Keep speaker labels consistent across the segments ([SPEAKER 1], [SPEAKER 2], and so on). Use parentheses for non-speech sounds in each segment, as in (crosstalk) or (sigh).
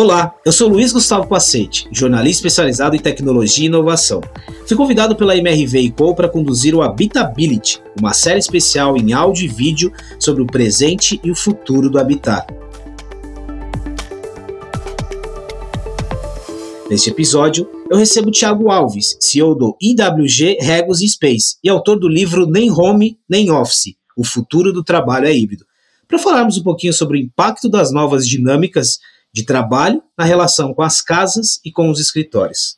[SPEAKER 1] Olá, eu sou Luiz Gustavo Pacete, jornalista especializado em tecnologia e inovação. Fui convidado pela MRV Co para conduzir o Habitability, uma série especial em áudio e vídeo sobre o presente e o futuro do habitat. Neste episódio, eu recebo Thiago Alves, CEO do IWG Regos Space e autor do livro Nem Home, Nem Office, o futuro do trabalho é híbrido, para falarmos um pouquinho sobre o impacto das novas dinâmicas de trabalho na relação com as casas e com os escritórios.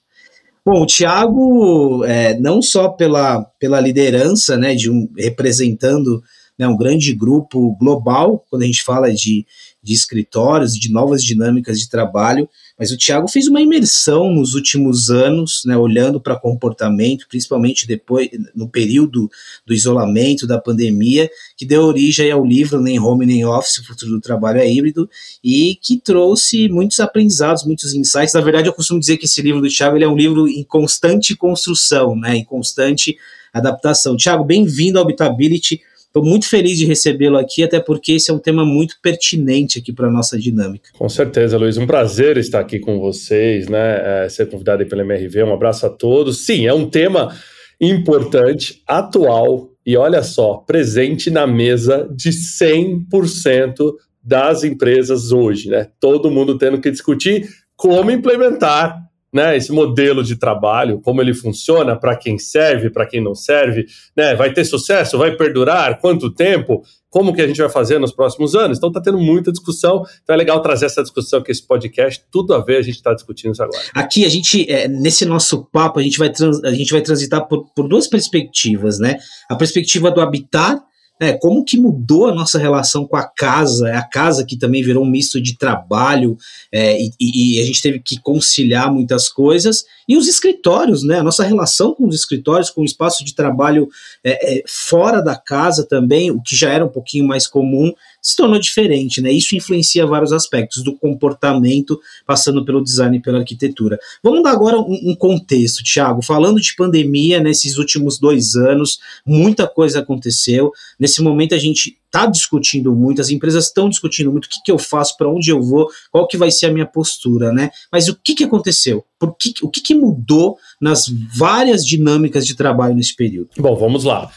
[SPEAKER 1] Bom, o Tiago, é, não só pela, pela liderança, né, de um, representando né, um grande grupo global, quando a gente fala de, de escritórios, de novas dinâmicas de trabalho, mas o Tiago fez uma imersão nos últimos anos, né, olhando para comportamento, principalmente depois, no período do isolamento, da pandemia, que deu origem ao livro Nem Home Nem Office, o futuro do trabalho é híbrido, e que trouxe muitos aprendizados, muitos insights. Na verdade, eu costumo dizer que esse livro do Tiago é um livro em constante construção, né, em constante adaptação. Tiago, bem-vindo ao Habitability. Estou muito feliz de recebê-lo aqui, até porque esse é um tema muito pertinente aqui para a nossa dinâmica.
[SPEAKER 2] Com certeza, Luiz. Um prazer estar aqui com vocês, né? É, ser convidado pela MRV. Um abraço a todos. Sim, é um tema importante, atual e olha só, presente na mesa de 100% das empresas hoje, né? Todo mundo tendo que discutir como implementar né, esse modelo de trabalho, como ele funciona, para quem serve, para quem não serve, né, vai ter sucesso, vai perdurar, quanto tempo, como que a gente vai fazer nos próximos anos. Então está tendo muita discussão, então é legal trazer essa discussão que esse podcast, tudo a ver, a gente está discutindo isso agora.
[SPEAKER 1] Aqui a gente, é, nesse nosso papo, a gente vai, trans, a gente vai transitar por, por duas perspectivas, né? A perspectiva do habitat né, como que mudou a nossa relação com a casa, é a casa que também virou um misto de trabalho é, e, e, a gente teve que conciliar muitas coisas, e os escritórios, né, a nossa relação com os escritórios, com o espaço de trabalho é, é, fora da casa também, o que já era um pouquinho mais comum, se tornou diferente, né? Isso influencia vários aspectos do comportamento, passando pelo design e pela arquitetura. Vamos dar agora um, um contexto, Thiago. Falando de pandemia nesses últimos dois anos, muita coisa aconteceu. Nesse momento a gente está discutindo muito, as empresas estão discutindo muito o que, que eu faço, para onde eu vou, qual que vai ser a minha postura, né? Mas o que, que aconteceu? Por que, o que, que mudou nas várias dinâmicas de trabalho nesse período?
[SPEAKER 2] Bom, vamos lá.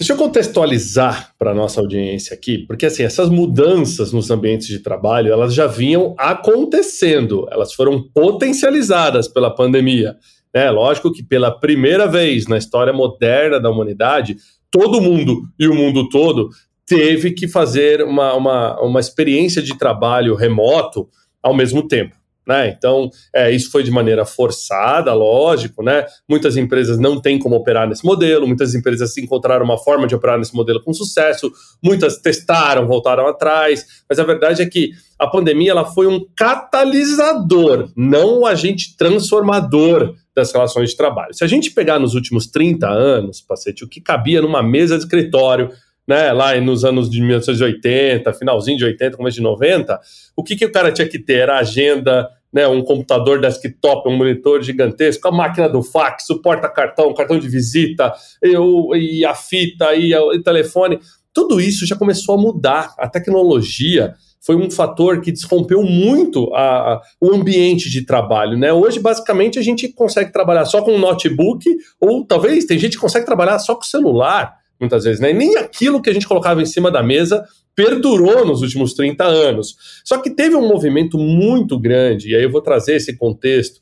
[SPEAKER 2] Deixa eu contextualizar para a nossa audiência aqui, porque assim, essas mudanças nos ambientes de trabalho, elas já vinham acontecendo, elas foram potencializadas pela pandemia. É lógico que pela primeira vez na história moderna da humanidade, todo mundo e o mundo todo teve que fazer uma, uma, uma experiência de trabalho remoto ao mesmo tempo. Né? Então, é, isso foi de maneira forçada, lógico, né? Muitas empresas não têm como operar nesse modelo, muitas empresas encontraram uma forma de operar nesse modelo com sucesso, muitas testaram, voltaram atrás, mas a verdade é que a pandemia ela foi um catalisador, não um agente transformador das relações de trabalho. Se a gente pegar nos últimos 30 anos, Pacete, o que cabia numa mesa de escritório, né, lá nos anos de 1980, finalzinho de 80, começo de 90, o que, que o cara tinha que ter? Era agenda, né, um computador desktop, um monitor gigantesco, a máquina do fax, o porta-cartão, cartão de visita, eu, e a fita, e o telefone. Tudo isso já começou a mudar. A tecnologia foi um fator que desrompeu muito a, a, o ambiente de trabalho. Né? Hoje, basicamente, a gente consegue trabalhar só com um notebook, ou talvez tem gente que consegue trabalhar só com celular muitas vezes, né? nem aquilo que a gente colocava em cima da mesa perdurou nos últimos 30 anos. Só que teve um movimento muito grande, e aí eu vou trazer esse contexto,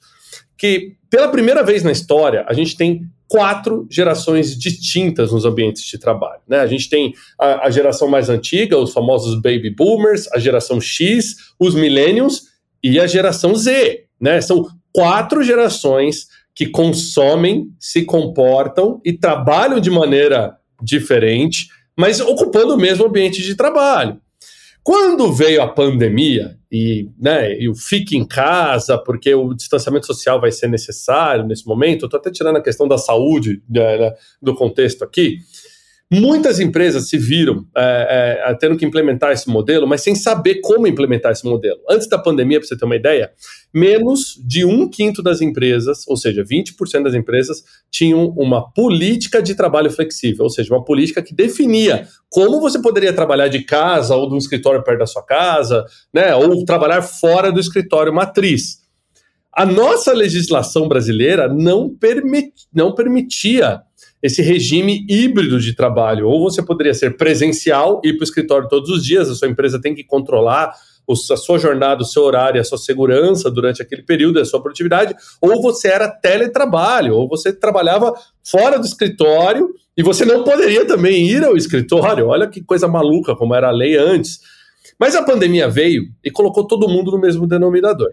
[SPEAKER 2] que pela primeira vez na história a gente tem quatro gerações distintas nos ambientes de trabalho. Né? A gente tem a, a geração mais antiga, os famosos baby boomers, a geração X, os millennials e a geração Z. Né? São quatro gerações que consomem, se comportam e trabalham de maneira diferente, mas ocupando o mesmo ambiente de trabalho. Quando veio a pandemia e, né, e o fique em casa, porque o distanciamento social vai ser necessário nesse momento, estou até tirando a questão da saúde né, né, do contexto aqui, Muitas empresas se viram é, é, tendo que implementar esse modelo, mas sem saber como implementar esse modelo. Antes da pandemia, para você ter uma ideia, menos de um quinto das empresas, ou seja, 20% das empresas, tinham uma política de trabalho flexível, ou seja, uma política que definia como você poderia trabalhar de casa ou de um escritório perto da sua casa, né, ou trabalhar fora do escritório matriz. A nossa legislação brasileira não, permit, não permitia esse regime híbrido de trabalho. Ou você poderia ser presencial, ir para o escritório todos os dias, a sua empresa tem que controlar a sua jornada, o seu horário, a sua segurança durante aquele período, a sua produtividade, ou você era teletrabalho, ou você trabalhava fora do escritório e você não poderia também ir ao escritório. Olha que coisa maluca como era a lei antes. Mas a pandemia veio e colocou todo mundo no mesmo denominador.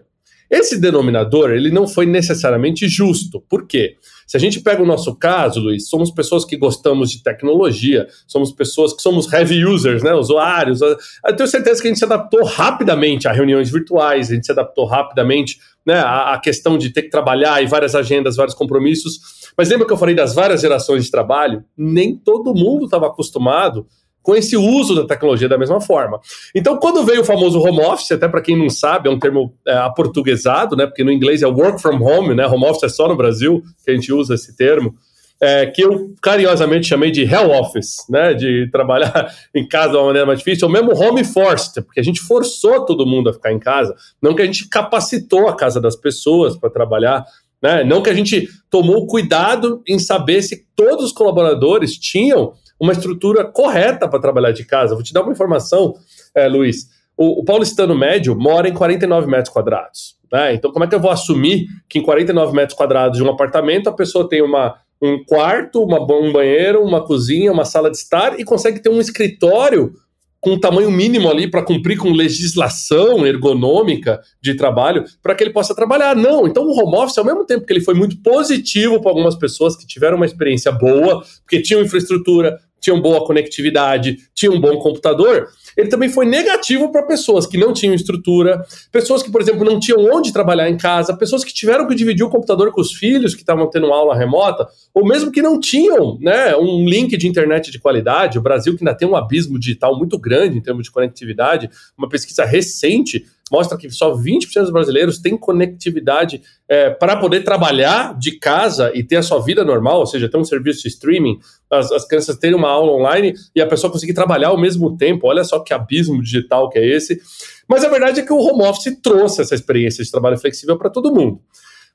[SPEAKER 2] Esse denominador, ele não foi necessariamente justo. Por quê? Se a gente pega o nosso caso, Luiz, somos pessoas que gostamos de tecnologia, somos pessoas que somos heavy users, né, usuários. Eu tenho certeza que a gente se adaptou rapidamente a reuniões virtuais, a gente se adaptou rapidamente né, à questão de ter que trabalhar e várias agendas, vários compromissos. Mas lembra que eu falei das várias gerações de trabalho? Nem todo mundo estava acostumado com esse uso da tecnologia da mesma forma. Então, quando veio o famoso home office, até para quem não sabe, é um termo é, aportuguesado, né? Porque no inglês é work from home, né? Home office é só no Brasil que a gente usa esse termo. É, que eu carinhosamente chamei de hell office, né, de (laughs) trabalhar em casa de uma maneira mais difícil, ou mesmo home forced, porque a gente forçou todo mundo a ficar em casa, não que a gente capacitou a casa das pessoas para trabalhar, né, não que a gente tomou cuidado em saber se todos os colaboradores tinham uma estrutura correta para trabalhar de casa. Vou te dar uma informação, é, Luiz. O, o paulistano médio mora em 49 metros quadrados. Né? Então, como é que eu vou assumir que em 49 metros quadrados de um apartamento a pessoa tem uma, um quarto, uma, um banheiro, uma cozinha, uma sala de estar e consegue ter um escritório com um tamanho mínimo ali para cumprir com legislação ergonômica de trabalho para que ele possa trabalhar. Não, então o home office, ao mesmo tempo que ele foi muito positivo para algumas pessoas que tiveram uma experiência boa, porque tinham infraestrutura, tinham boa conectividade, tinham um bom computador, ele também foi negativo para pessoas que não tinham estrutura, pessoas que, por exemplo, não tinham onde trabalhar em casa, pessoas que tiveram que dividir o computador com os filhos que estavam tendo aula remota, ou mesmo que não tinham né, um link de internet de qualidade. O Brasil, que ainda tem um abismo digital muito grande em termos de conectividade, uma pesquisa recente mostra que só 20% dos brasileiros têm conectividade é, para poder trabalhar de casa e ter a sua vida normal, ou seja, ter um serviço de streaming, as, as crianças terem uma aula online e a pessoa conseguir trabalhar ao mesmo tempo. Olha só que abismo digital que é esse. Mas a verdade é que o home office trouxe essa experiência de trabalho flexível para todo mundo.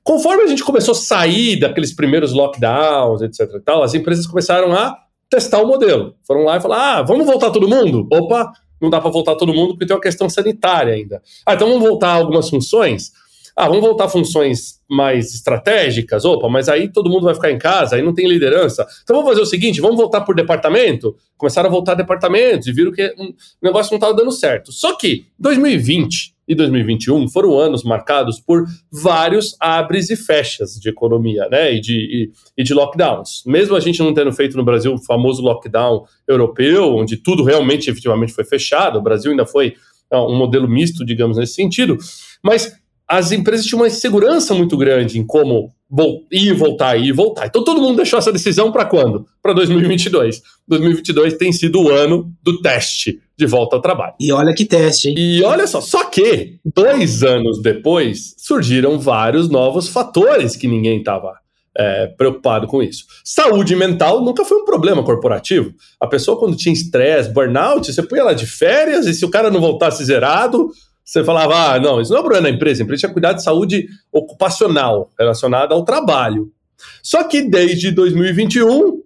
[SPEAKER 2] Conforme a gente começou a sair daqueles primeiros lockdowns, etc. e tal, as empresas começaram a testar o modelo. Foram lá e falaram: ah, vamos voltar todo mundo? Opa, não dá para voltar todo mundo porque tem uma questão sanitária ainda. Ah, então vamos voltar a algumas funções? Ah, vamos voltar funções mais estratégicas? Opa, mas aí todo mundo vai ficar em casa, aí não tem liderança. Então vamos fazer o seguinte: vamos voltar por departamento? Começaram a voltar departamentos e viram que o negócio não estava dando certo. Só que 2020 e 2021 foram anos marcados por vários abres e fechas de economia, né? E de, e, e, de lockdowns. Mesmo a gente não tendo feito no Brasil o famoso lockdown europeu, onde tudo realmente efetivamente foi fechado, o Brasil ainda foi um modelo misto, digamos, nesse sentido. Mas as empresas tinham uma insegurança muito grande em como ir e voltar, ir e voltar. Então todo mundo deixou essa decisão para quando? Para 2022. 2022 tem sido o ano do teste de volta ao trabalho.
[SPEAKER 1] E olha que teste, hein?
[SPEAKER 2] E olha só, só que dois anos depois surgiram vários novos fatores que ninguém estava é, preocupado com isso. Saúde mental nunca foi um problema corporativo. A pessoa, quando tinha estresse, burnout, você punha ela de férias e se o cara não voltasse zerado, você falava, ah, não, isso não é problema da empresa, a empresa tinha cuidar de saúde ocupacional relacionada ao trabalho. Só que desde 2021,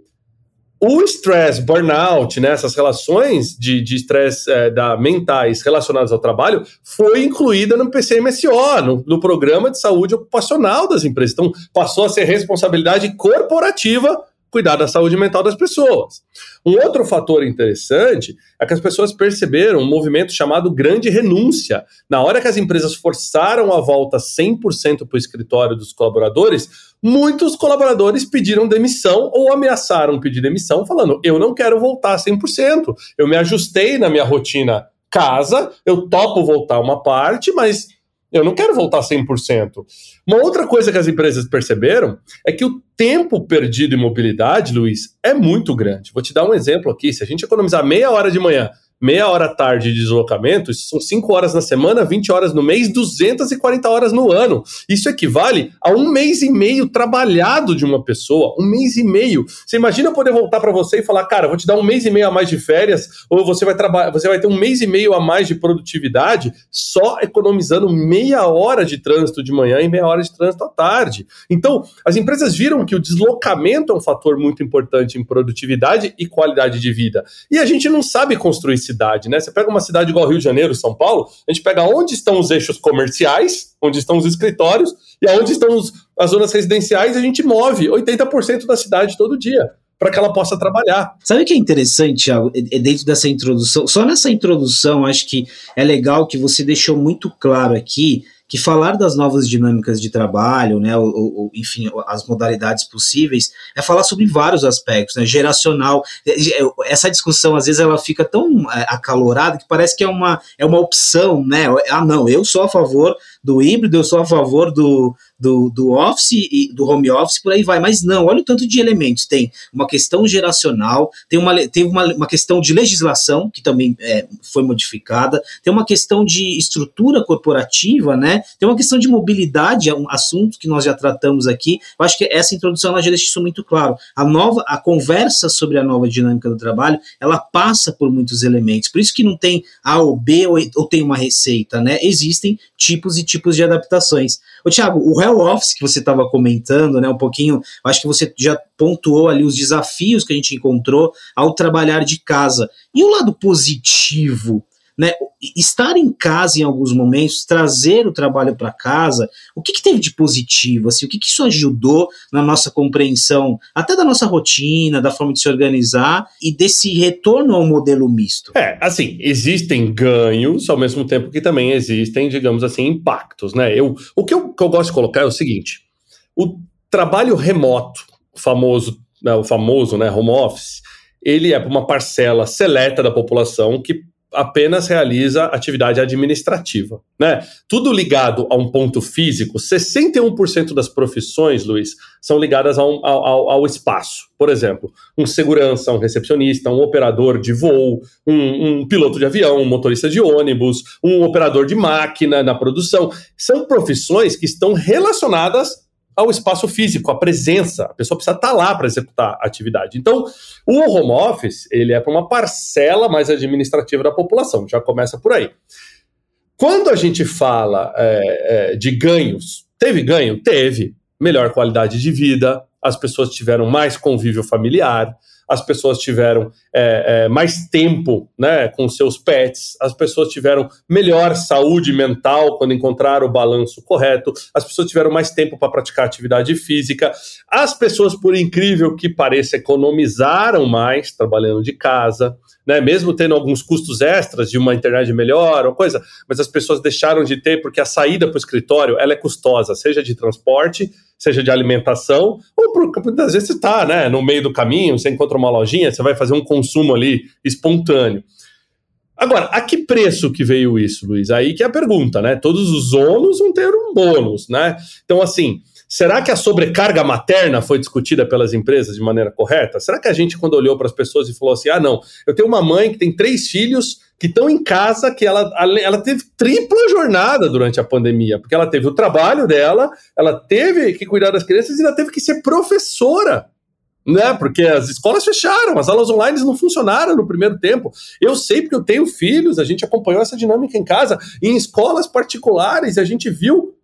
[SPEAKER 2] o estresse, burnout, né, essas relações de estresse é, da, mentais relacionadas ao trabalho, foi incluída no PCMSO, no, no Programa de Saúde Ocupacional das Empresas. Então, passou a ser responsabilidade corporativa cuidar da saúde mental das pessoas. Um outro fator interessante é que as pessoas perceberam um movimento chamado grande renúncia. Na hora que as empresas forçaram a volta 100% para o escritório dos colaboradores, muitos colaboradores pediram demissão ou ameaçaram pedir demissão, falando: eu não quero voltar 100%, eu me ajustei na minha rotina casa, eu topo voltar uma parte, mas Eu não quero voltar 100%. Uma outra coisa que as empresas perceberam é que o tempo perdido em mobilidade, Luiz, é muito grande. Vou te dar um exemplo aqui. Se a gente economizar meia hora de manhã meia hora tarde de deslocamento, isso são 5 horas na semana, 20 horas no mês, 240 horas no ano. Isso equivale a um mês e meio trabalhado de uma pessoa, um mês e meio. Você imagina poder voltar para você e falar, cara, vou te dar um mês e meio a mais de férias, ou você vai trabalhar, você vai ter um mês e meio a mais de produtividade só economizando meia hora de trânsito de manhã e meia hora de trânsito à tarde. Então, as empresas viram que o deslocamento é um fator muito importante em produtividade e qualidade de vida. E a gente não sabe construir cidade, né? Você pega uma cidade igual Rio de Janeiro, São Paulo, a gente pega onde estão os eixos comerciais, onde estão os escritórios, e aonde estão os, as zonas residenciais, a gente move 80% da cidade todo dia para que ela possa trabalhar.
[SPEAKER 1] Sabe o que é interessante, Thiago? É, é dentro dessa introdução, só nessa introdução, acho que é legal que você deixou muito claro aqui que falar das novas dinâmicas de trabalho, né, ou, ou, enfim, as modalidades possíveis, é falar sobre vários aspectos, né, geracional. É, é, essa discussão, às vezes, ela fica tão é, acalorada que parece que é uma, é uma opção, né? Ah, não, eu sou a favor do híbrido, eu sou a favor do, do, do office e do home office, por aí vai. Mas não, olha o tanto de elementos. Tem uma questão geracional, tem uma, tem uma, uma questão de legislação, que também é, foi modificada, tem uma questão de estrutura corporativa, né? Tem uma questão de mobilidade, é um assunto que nós já tratamos aqui. Eu acho que essa introdução ela já deixa isso muito claro. A nova, a conversa sobre a nova dinâmica do trabalho, ela passa por muitos elementos. Por isso que não tem A ou B ou, ou tem uma receita, né? Existem tipos e tipos de adaptações. Ô, Thiago, o Hell Office que você estava comentando, né, um pouquinho, acho que você já pontuou ali os desafios que a gente encontrou ao trabalhar de casa. E o lado positivo né, estar em casa em alguns momentos, trazer o trabalho para casa, o que, que, teve de positivo? Assim, o que, que isso ajudou na nossa compreensão, até da nossa rotina, da forma de se organizar e desse retorno ao modelo misto?
[SPEAKER 2] É, assim, existem ganhos, ao mesmo tempo que também existem, digamos assim, impactos. Né? Eu, o que eu, que eu gosto de colocar é o seguinte: o trabalho remoto, o famoso, né, o famoso né, home office, ele é para uma parcela seleta da população que apenas realiza atividade administrativa, né? Tudo ligado a um ponto físico, 61% das profissões, Luiz, são ligadas ao, ao, espaço. Por exemplo, um segurança, um recepcionista, um operador de voo, um, um piloto de avião, um motorista de ônibus, um operador de máquina na produção. São profissões que estão relacionadas ao espaço físico, a presença. A pessoa precisa estar lá para executar a atividade. Então, o home office, ele é para uma parcela mais administrativa da população, já começa por aí. Quando a gente fala é, é, de ganhos, teve ganho? Teve. Melhor qualidade de vida, as pessoas tiveram mais convívio familiar, as pessoas tiveram é, é, mais tempo né, com seus pets, as pessoas tiveram melhor saúde mental quando encontraram o balanço correto, as pessoas tiveram mais tempo para praticar atividade física, as pessoas, por incrível que pareça, economizaram mais trabalhando de casa né, mesmo tendo alguns custos extras de uma internet melhor ou coisa, mas as pessoas deixaram de ter porque a saída para o escritório ela é custosa, seja de transporte, seja de alimentação, ou por, muitas vezes você está né, no meio do caminho, você encontra uma lojinha, você vai fazer um consumo ali espontâneo. Agora, a que preço que veio isso, Luiz? Aí que é a pergunta, né? Todos os ônus vão ter um bônus, né? Então, assim, Será que a sobrecarga materna foi discutida pelas empresas de maneira correta? Será que a gente, quando olhou para as pessoas e falou assim: ah, não, eu tenho uma mãe que tem três filhos que estão em casa, que ela, ela teve tripla jornada durante a pandemia, porque ela teve o trabalho dela, ela teve que cuidar das crianças e ainda teve que ser professora né? Porque as escolas fecharam, as aulas online não funcionaram no primeiro tempo. Eu sei porque eu tenho filhos, a gente acompanhou essa dinâmica em casa, em escolas particulares, a gente viu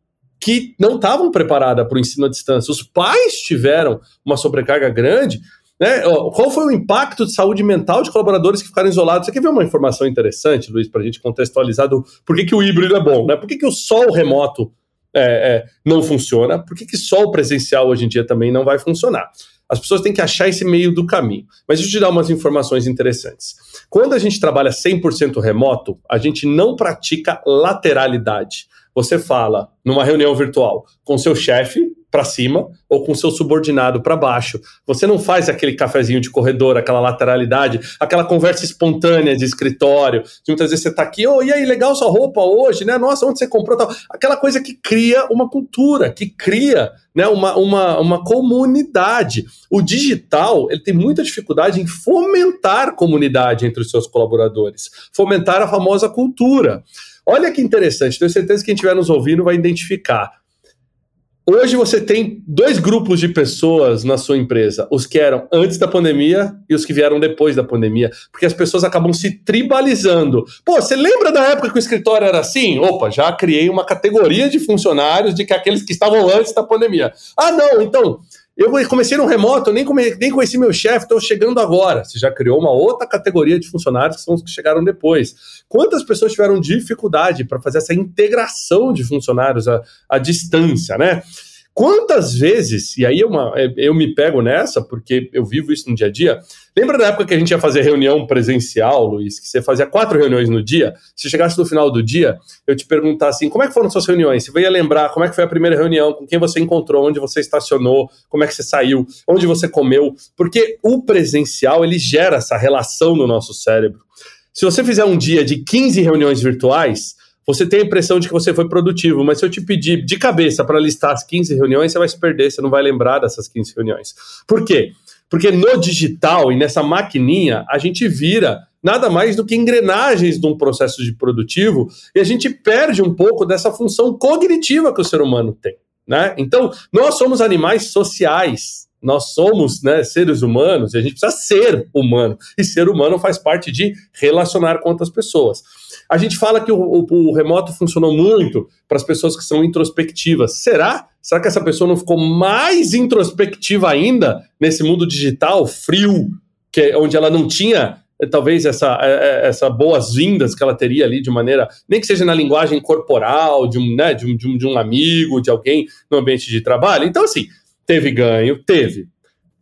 [SPEAKER 2] que não estavam preparadas para o ensino à distância. Os pais tiveram uma sobrecarga grande. Né? Qual foi o impacto de saúde mental de colaboradores que ficaram isolados? Você quer ver uma informação interessante, Luiz, para a gente contextualizar do por que, que o híbrido é bom? Né? Por que, que o sol remoto é, é, não funciona? Por que, que só o presencial hoje em dia também não vai funcionar? As pessoas têm que achar esse meio do caminho. Mas deixa eu te dar umas informações interessantes. Quando a gente trabalha 100% remoto, a gente não pratica lateralidade você fala numa reunião virtual com seu chefe, para cima ou com seu subordinado para baixo. Você não faz aquele cafezinho de corredor, aquela lateralidade, aquela conversa espontânea de escritório. De muitas vezes você está aqui, oh, e aí, legal sua roupa hoje, né? Nossa, onde você comprou tal? Aquela coisa que cria uma cultura, que cria né, uma, uma, uma comunidade. O digital ele tem muita dificuldade em fomentar comunidade entre os seus colaboradores, fomentar a famosa cultura. Olha que interessante, tenho certeza que quem estiver nos ouvindo vai identificar. Hoje você tem dois grupos de pessoas na sua empresa: os que eram antes da pandemia e os que vieram depois da pandemia, porque as pessoas acabam se tribalizando. Pô, você lembra da época que o escritório era assim? Opa, já criei uma categoria de funcionários de que aqueles que estavam antes da pandemia. Ah, não, então eu comecei no remoto, nem, come, nem conheci meu chefe, estou chegando agora. Você já criou uma outra categoria de funcionários que são os que chegaram depois. Quantas pessoas tiveram dificuldade para fazer essa integração de funcionários à, à distância, né? Quantas vezes, e aí é uma, é, eu me pego nessa, porque eu vivo isso no dia a dia. Lembra da época que a gente ia fazer reunião presencial, Luiz? Que você fazia quatro reuniões no dia? Se chegasse no final do dia, eu te perguntar assim: como é que foram suas reuniões? Você ia lembrar como é que foi a primeira reunião, com quem você encontrou, onde você estacionou, como é que você saiu, onde você comeu. Porque o presencial, ele gera essa relação no nosso cérebro. Se você fizer um dia de 15 reuniões virtuais, você tem a impressão de que você foi produtivo, mas se eu te pedir de cabeça para listar as 15 reuniões, você vai se perder, você não vai lembrar dessas 15 reuniões. Por quê? Porque no digital e nessa maquininha, a gente vira nada mais do que engrenagens de um processo de produtivo e a gente perde um pouco dessa função cognitiva que o ser humano tem. Né? Então, nós somos animais sociais, nós somos né, seres humanos e a gente precisa ser humano. E ser humano faz parte de relacionar com outras pessoas. A gente fala que o, o, o remoto funcionou muito para as pessoas que são introspectivas. Será? Será que essa pessoa não ficou mais introspectiva ainda nesse mundo digital frio, que é onde ela não tinha eh, talvez essa, eh, eh, essa boas-vindas que ela teria ali de maneira, nem que seja na linguagem corporal, de um, né, de um, de um, de um amigo, de alguém no ambiente de trabalho. Então, assim, teve ganho? Teve.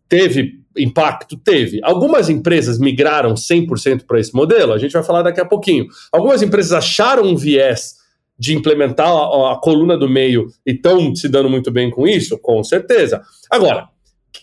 [SPEAKER 2] Teve impacto? Teve. Algumas empresas migraram 100% para esse modelo, a gente vai falar daqui a pouquinho. Algumas empresas acharam um viés de implementar a, a coluna do meio e estão se dando muito bem com isso? Com certeza. Agora,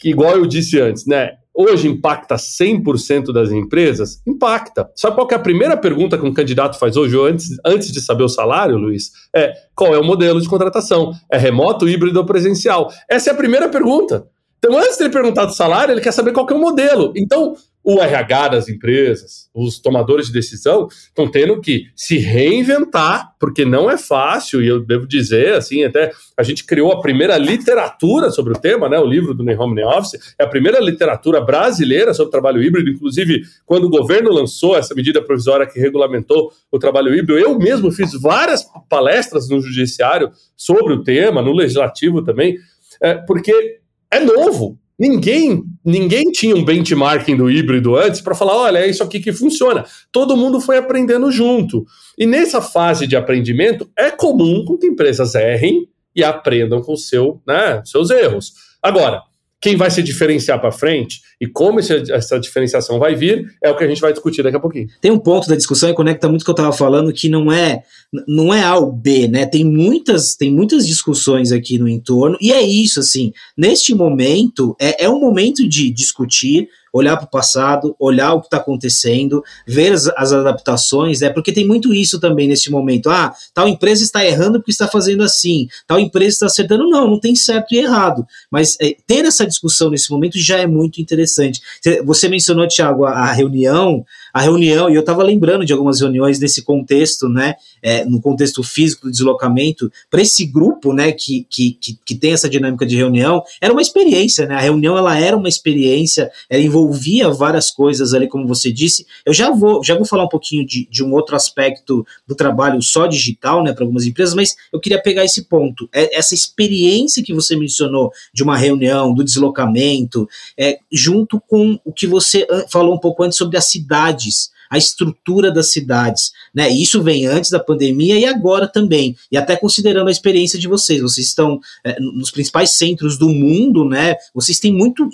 [SPEAKER 2] igual eu disse antes, né? Hoje impacta 100% das empresas? Impacta. Sabe qual é a primeira pergunta que um candidato faz hoje, antes, antes de saber o salário, Luiz? É qual é o modelo de contratação? É remoto, híbrido ou presencial? Essa é a primeira pergunta. Então, antes de ele perguntar do salário, ele quer saber qual que é o modelo. Então, o RH das empresas, os tomadores de decisão, estão tendo que se reinventar, porque não é fácil, e eu devo dizer, assim, até a gente criou a primeira literatura sobre o tema, né? O livro do Home Nem Office, é a primeira literatura brasileira sobre trabalho híbrido, inclusive quando o governo lançou essa medida provisória que regulamentou o trabalho híbrido, eu mesmo fiz várias palestras no judiciário sobre o tema, no legislativo também, é, porque é novo. Ninguém, ninguém tinha um benchmarking do híbrido antes para falar, olha, é isso aqui que funciona. Todo mundo foi aprendendo junto. E nessa fase de aprendimento, é comum que empresas errem e aprendam com seu, né, seus erros. Agora, quem vai se diferenciar para frente e como esse, essa diferenciação vai vir é o que a gente vai discutir daqui a pouquinho.
[SPEAKER 1] Tem um ponto da discussão e conecta muito o que eu estava falando que não é não é A ou B, né? Tem muitas tem muitas discussões aqui no entorno e é isso assim. Neste momento é, é um momento de discutir olhar para o passado, olhar o que está acontecendo, ver as, as, adaptações, né? Porque tem muito isso também nesse momento. Ah, tal empresa está errando porque está fazendo assim, tal empresa está acertando. Não, não tem certo e errado. Mas é, ter essa discussão nesse momento já é muito interessante. Você mencionou, Tiago, a, a reunião a reunião, e eu estava lembrando de algumas reuniões nesse contexto, né, é, no contexto físico do deslocamento, para esse grupo, né, que, que, que, tem essa dinâmica de reunião, era uma experiência, né, a reunião ela era uma experiência, ela envolvia várias coisas ali, como você disse, eu já vou, já vou falar um pouquinho de, de um outro aspecto do trabalho só digital, né, para algumas empresas, mas eu queria pegar esse ponto, é, essa experiência que você mencionou de uma reunião, do deslocamento, é, junto com o que você falou um pouco antes sobre a cidade cidades, a estrutura das cidades, né? Isso vem antes da pandemia e agora também. E até considerando a experiência de vocês, vocês estão é, nos principais centros do mundo, né? Vocês têm muito,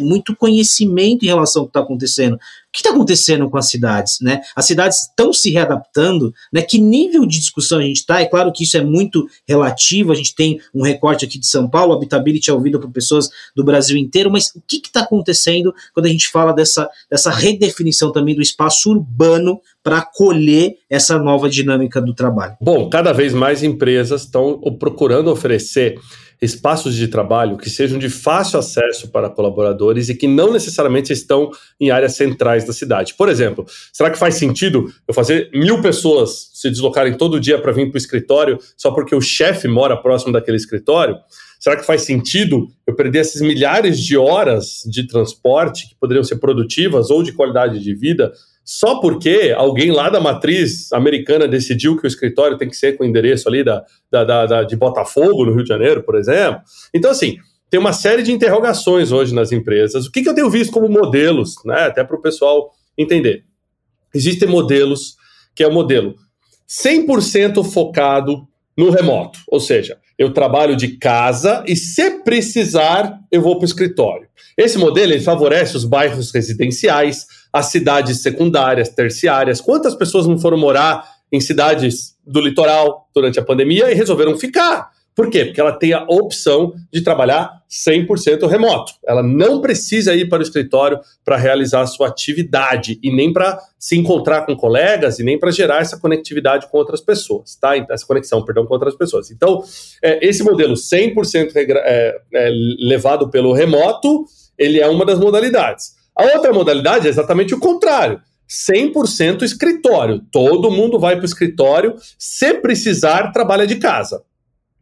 [SPEAKER 1] muito conhecimento em relação ao que está acontecendo. Que está acontecendo com as cidades? Né? As cidades estão se readaptando, né? que nível de discussão a gente está? É claro que isso é muito relativo, a gente tem um recorte aqui de São Paulo, habitability é ouvido por pessoas do Brasil inteiro, mas o que está acontecendo quando a gente fala dessa, dessa redefinição também do espaço urbano para acolher essa nova dinâmica do trabalho?
[SPEAKER 2] Bom, cada vez mais empresas estão procurando oferecer espaços de trabalho que sejam de fácil acesso para colaboradores e que não necessariamente estão em áreas centrais da cidade. Por exemplo, será que faz sentido eu fazer mil pessoas se deslocarem todo dia para vir para o escritório só porque o chefe mora próximo daquele escritório? Será que faz sentido eu perder esses milhares de horas de transporte que poderiam ser produtivas ou de qualidade de vida só porque alguém lá da matriz americana decidiu que o escritório tem que ser com o endereço ali da, da, da, da, de Botafogo, no Rio de Janeiro, por exemplo. Então, assim, tem uma série de interrogações hoje nas empresas. O que, que eu tenho visto como modelos, né, até para o pessoal entender? Existem modelos que é o modelo 100% focado no remoto, ou seja, eu trabalho de casa e se precisar eu vou para o escritório. Esse modelo ele favorece os bairros residenciais, as cidades secundárias, terciárias. Quantas pessoas não foram morar em cidades do litoral durante a pandemia e resolveram ficar? Por quê? Porque ela tem a opção de trabalhar 100% remoto. Ela não precisa ir para o escritório para realizar a sua atividade e nem para se encontrar com colegas e nem para gerar essa conectividade com outras pessoas, tá? Essa conexão, perdão, com outras pessoas. Então, é, esse modelo 100% é, é, levado pelo remoto, ele é uma das modalidades. A outra modalidade é exatamente o contrário. 100% escritório. Todo mundo vai para o escritório. Se precisar, trabalha de casa.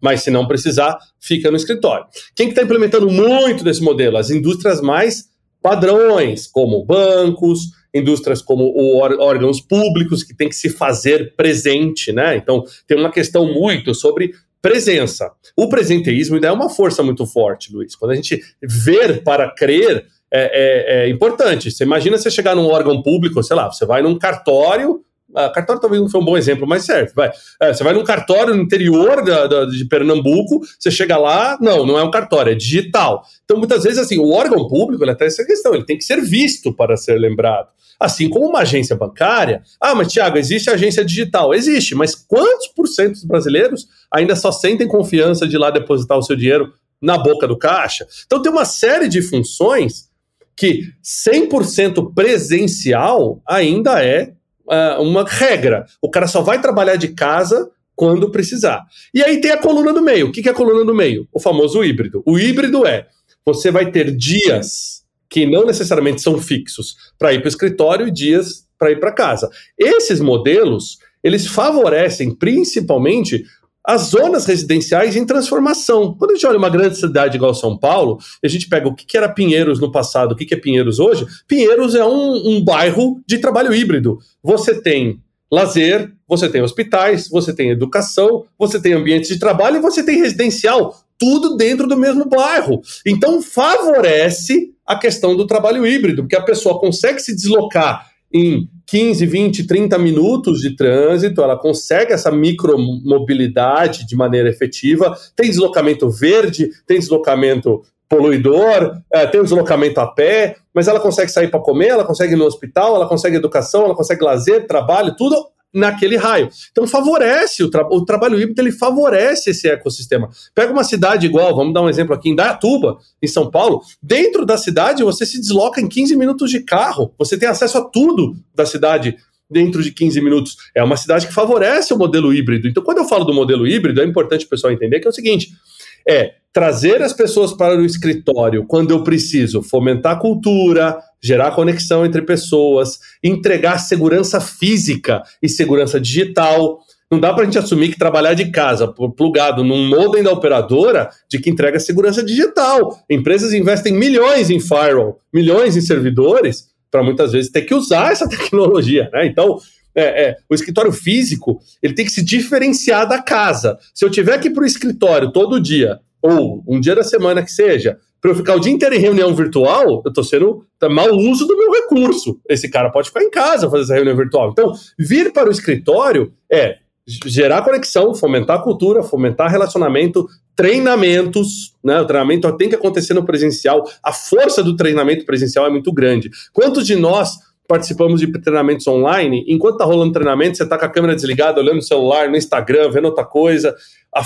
[SPEAKER 2] Mas se não precisar, fica no escritório. Quem está que tá implementando muito desse modelo? As indústrias mais padrões, como bancos, indústrias como órgãos públicos, que tem que se fazer presente, né? Então, tem uma questão muito sobre presença. O presenteísmo ainda é uma força muito forte, Luiz. Quando a gente ver para crer, é, é, é, importante. Você imagina você chegar num órgão público, sei lá, você vai num cartório. Ah, cartório talvez não foi um bom exemplo, mas serve. Vai. É, você vai num cartório no interior da, da, de Pernambuco, você chega lá, não, não é um cartório, é digital. Então, muitas vezes, assim, o órgão público ele tem essa questão, ele tem que ser visto para ser lembrado. Assim como uma agência bancária. Ah, mas Tiago, existe agência digital? Existe, mas quantos por cento dos brasileiros ainda só sentem confiança de ir lá depositar o seu dinheiro na boca do caixa? Então, tem uma série de funções que 100% presencial ainda é uh, uma regra. O cara só vai trabalhar de casa quando precisar. E aí tem a coluna do meio. O que é a coluna do meio? O famoso híbrido. O híbrido é você vai ter dias que não necessariamente são fixos para ir para o escritório e dias para ir para casa. Esses modelos eles favorecem principalmente as zonas residenciais em transformação. Quando a gente olha uma grande cidade igual São Paulo, a gente pega o que era Pinheiros no passado, o que é Pinheiros hoje, Pinheiros é um, um bairro de trabalho híbrido. Você tem lazer, você tem hospitais, você tem educação, você tem ambientes de trabalho e você tem residencial, tudo dentro do mesmo bairro. Então favorece a questão do trabalho híbrido, porque a pessoa consegue se deslocar em 15, 20, 30 minutos de trânsito, ela consegue essa micromobilidade de maneira efetiva, tem deslocamento verde, tem deslocamento poluidor, é, tem deslocamento a pé, mas ela consegue sair para comer, ela consegue ir no hospital, ela consegue educação, ela consegue lazer, trabalho, tudo naquele raio. Então favorece o, tra o trabalho híbrido, ele favorece esse ecossistema. Pega uma cidade igual, vamos dar um exemplo aqui, em Dayatuba, em São Paulo, dentro da cidade você se desloca em 15 minutos de carro, você tem acesso a tudo da cidade dentro de 15 minutos. É uma cidade que favorece o modelo híbrido. Então, quando eu falo do modelo híbrido, é importante o pessoal entender que é o seguinte: é trazer as pessoas para o escritório quando eu preciso, fomentar a cultura, gerar conexão entre pessoas, entregar segurança física e segurança digital. Não dá para a gente assumir que trabalhar de casa, plugado num modem da operadora, de que entrega segurança digital. Empresas investem milhões em firewall, milhões em servidores, para muitas vezes ter que usar essa (laughs) tecnologia. Né? Então, é, é, o escritório físico ele tem que se diferenciar da casa. Se eu tiver que ir para o escritório todo dia, ou um dia da semana que seja, para eu ficar o dia inteiro em reunião virtual, eu estou sendo tá, mau uso do meu recurso. Esse cara pode ficar em casa fazer essa reunião virtual. Então, vir para o escritório é gerar conexão, fomentar cultura, fomentar relacionamento, treinamentos, né? O treinamento tem que acontecer no presencial. A força do treinamento presencial é muito grande. Quantos de nós participamos de treinamentos online. Enquanto está rolando treinamento, você está com a câmera desligada, olhando no celular, no Instagram, vendo outra coisa.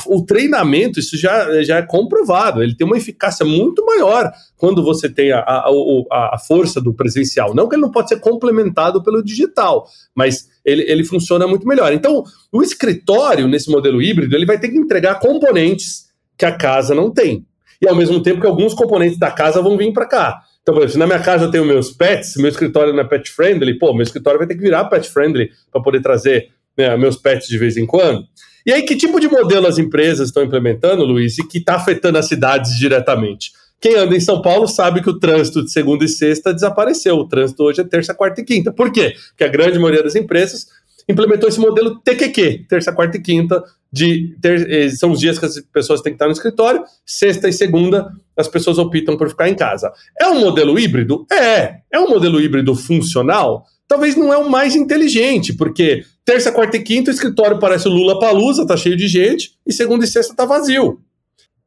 [SPEAKER 2] o treinamento, isso já, já é comprovado, ele tem uma eficácia muito maior quando você tem a, a, a, a força do presencial. Não que ele não pode ser complementado pelo digital, mas ele, ele funciona muito melhor. Então, o escritório, nesse modelo híbrido, ele vai ter que entregar componentes que a casa não tem. E ao mesmo tempo que alguns componentes da casa vão vir para cá. Então, por exemplo, se na minha casa eu tenho meus pets, meu escritório não é pet friendly, pô, meu escritório vai ter que virar pet friendly para poder trazer né, meus pets de vez em quando. E aí, que tipo de modelo as empresas estão implementando, Luiz, e que está afetando as cidades diretamente? Quem anda em São Paulo sabe que o trânsito de segunda e sexta desapareceu. O trânsito hoje é terça, quarta e quinta. Por quê? Porque a grande maioria das empresas implementou esse modelo TQQ, terça, quarta e quinta, de ter, eh, são os dias que as pessoas têm que estar no escritório, sexta e segunda as pessoas optam por ficar em casa. É um modelo híbrido? É. É um modelo híbrido funcional? Talvez não é o mais inteligente, porque terça, quarta e quinta o escritório parece o Lula Palusa, tá cheio de gente, e segunda e sexta tá vazio.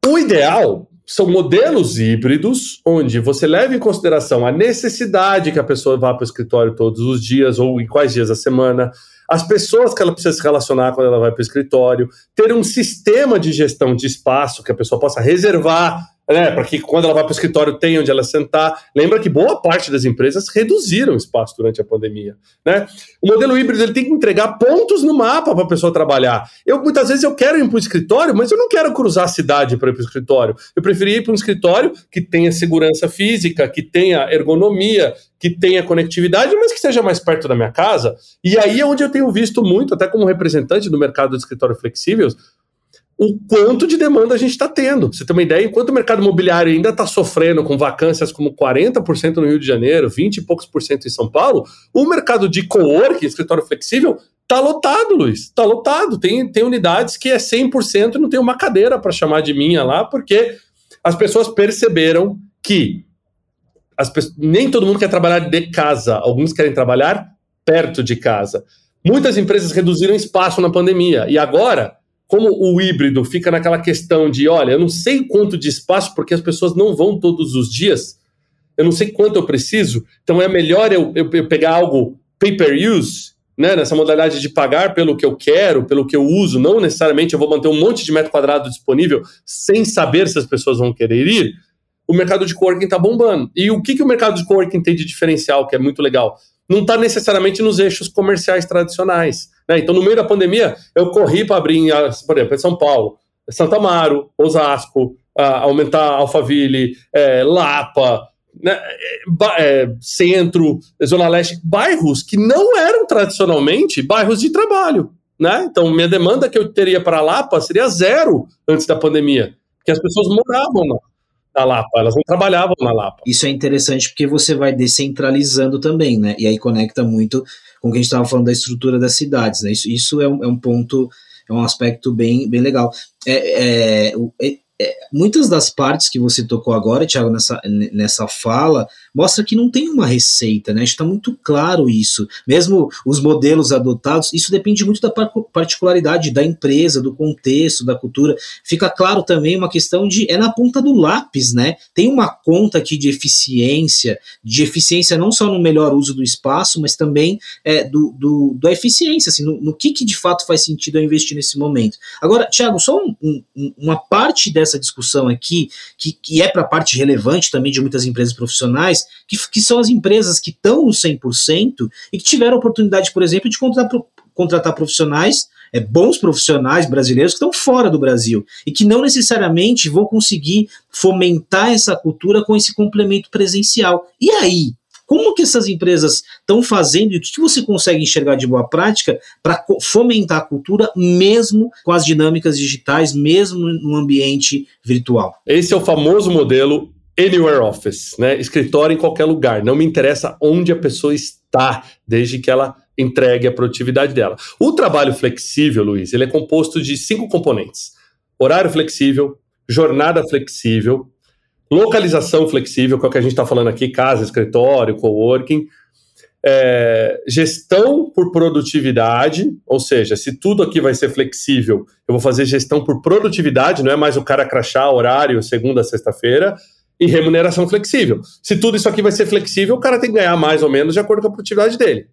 [SPEAKER 2] O ideal são modelos híbridos, onde você leva em consideração a necessidade que a pessoa vá para o escritório todos os dias ou em quais dias da semana, as pessoas que ela precisa se relacionar quando ela vai para o escritório, ter um sistema de gestão de espaço que a pessoa possa reservar né, para que quando ela vai para o escritório tenha onde ela sentar. Lembra que boa parte das empresas reduziram espaço durante a pandemia. Né? O modelo híbrido ele tem que entregar pontos no mapa para a pessoa trabalhar. Eu muitas vezes eu quero ir para o escritório, mas eu não quero cruzar a cidade para ir para o escritório. Eu preferia ir para um escritório que tenha segurança física, que tenha ergonomia, que tenha conectividade, mas que seja mais perto da minha casa. E aí é onde eu tenho visto muito, até como representante do mercado de escritório flexível, o quanto de demanda a gente está tendo. Você tem uma ideia, enquanto o mercado imobiliário ainda está sofrendo com vacâncias como 40% no Rio de Janeiro, 20 e poucos por cento em São Paulo, o mercado de co-work, escritório flexível, está lotado, Luiz. Está lotado. Tem, tem unidades que é 100% e não tem uma cadeira para chamar de minha lá, porque as pessoas perceberam que as pessoas, nem todo mundo quer trabalhar de casa, alguns querem trabalhar perto de casa. Muitas empresas reduziram espaço na pandemia e agora como o híbrido fica naquela questão de, olha, eu não sei quanto de espaço, porque as pessoas não vão todos os dias, eu não sei quanto eu preciso, então é melhor eu, eu, eu pegar algo pay-per-use, né, nessa modalidade de pagar pelo que eu quero, pelo que eu uso, não necessariamente eu vou manter um monte de metro quadrado disponível sem saber se as pessoas vão querer ir, o mercado de coworking está bombando. E o que, que o mercado de coworking tem de diferencial, que é muito legal? Não está necessariamente nos eixos comerciais tradicionais. Né? Então, no meio da pandemia, eu corri para abrir, por exemplo, em São Paulo, Santa Amaro, Osasco, aumentar Alphaville, é, Lapa, né, é, centro, Zona Leste, bairros que não eram tradicionalmente bairros de trabalho. Né? Então, minha demanda que eu teria para Lapa seria zero antes da pandemia, porque as pessoas moravam lá na Lapa, elas não trabalhavam na Lapa.
[SPEAKER 1] Isso é interessante porque você vai descentralizando também, né? E aí conecta muito com o que a gente estava falando da estrutura das cidades, né? Isso, isso é, um, é um ponto, é um aspecto bem, bem legal. É, é, é, é muitas das partes que você tocou agora, Thiago, nessa, nessa fala, mostra que não tem uma receita, né? Está muito claro isso. Mesmo os modelos adotados, isso depende muito da particularidade da empresa, do contexto, da cultura. Fica claro também uma questão de é na ponta do lápis, né? Tem uma conta aqui de eficiência, de eficiência não só no melhor uso do espaço, mas também é, do, do, da eficiência, assim, no, no que, que de fato faz sentido eu investir nesse momento. Agora, Thiago, só um, um, uma parte dessa discussão aqui, que, que é para a parte relevante também de muitas empresas profissionais, que, que são as empresas que estão no 100% e que tiveram a oportunidade, por exemplo, de contratar, contratar profissionais é, bons profissionais brasileiros que estão fora do Brasil e que não necessariamente vão conseguir fomentar essa cultura com esse complemento presencial. E aí? Como que essas empresas estão fazendo e o que você consegue enxergar de boa prática para fomentar a cultura mesmo com as dinâmicas digitais, mesmo no ambiente virtual?
[SPEAKER 2] Esse é o famoso modelo Anywhere Office, né? Escritório em qualquer lugar. Não me interessa onde a pessoa está, desde que ela entregue a produtividade dela. O trabalho flexível, Luiz, ele é composto de cinco componentes: horário flexível, jornada flexível, localização flexível, que é o que a gente está falando aqui, casa, escritório, coworking, é, gestão por produtividade, ou seja, se tudo aqui vai ser flexível, eu vou fazer gestão por produtividade, não é mais o cara crachar horário segunda sexta-feira, e remuneração flexível. Se tudo isso aqui vai ser flexível, o cara tem que ganhar mais ou menos de acordo com a produtividade dele.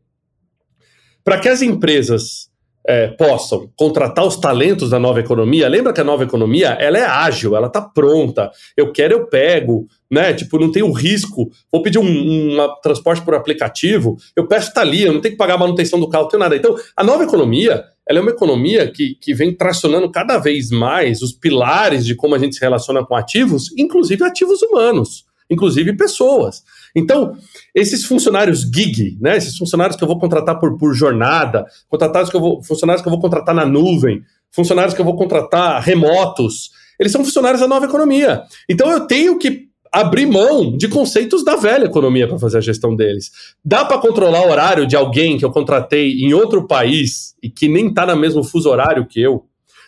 [SPEAKER 2] Para que as empresas é, possam contratar os talentos da nova economia, lembra que a nova economia ela é ágil, ela está pronta. Eu quero, eu pego, né? Tipo, não tem o risco. Vou pedir um, um, transporte por aplicativo, eu peço tá ali, eu não tenho que pagar a manutenção do carro, não tenho nada. Então, a nova economia ela é uma economia que, que vem tracionando cada vez mais os pilares de como a gente se relaciona com ativos, inclusive ativos humanos, inclusive pessoas. Então, esses funcionários gig, né, esses funcionários que eu vou contratar por, por jornada, contratados que eu vou, funcionários que eu vou contratar na nuvem, funcionários que eu vou contratar remotos, eles são funcionários da nova economia. Então, eu tenho que abrir mão de conceitos da velha economia para fazer a gestão deles. Dá para controlar o horário de alguém que eu contratei em outro país e que nem está no mesmo fuso horário que eu?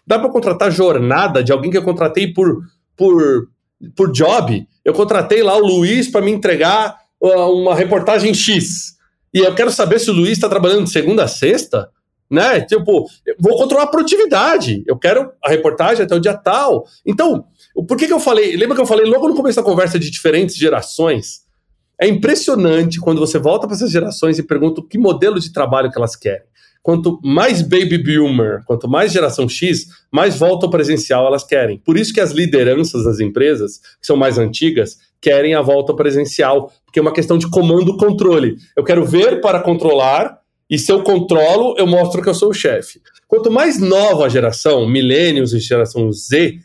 [SPEAKER 2] Dá para contratar jornada de alguém que eu contratei por, por, por job? Eu contratei lá o Luiz para me entregar uh, uma reportagem X. E eu quero saber se o Luiz está trabalhando de segunda a sexta, né? Tipo, vou controlar a produtividade. Eu quero a reportagem até o dia tal. Então, por que, que eu falei? Lembra que eu falei logo no começo da conversa de diferentes gerações? É impressionante quando você volta para essas gerações e pergunta que modelo de trabalho que elas querem. Quanto mais baby boomer, quanto mais geração X, mais volta ao presencial elas querem. Por isso que as lideranças das empresas, que são mais antigas, querem a volta presencial, porque é uma questão de comando-controle. Eu quero ver para controlar, e se eu controlo, eu mostro que eu sou o chefe. Quanto mais nova a geração, millennials e geração Z,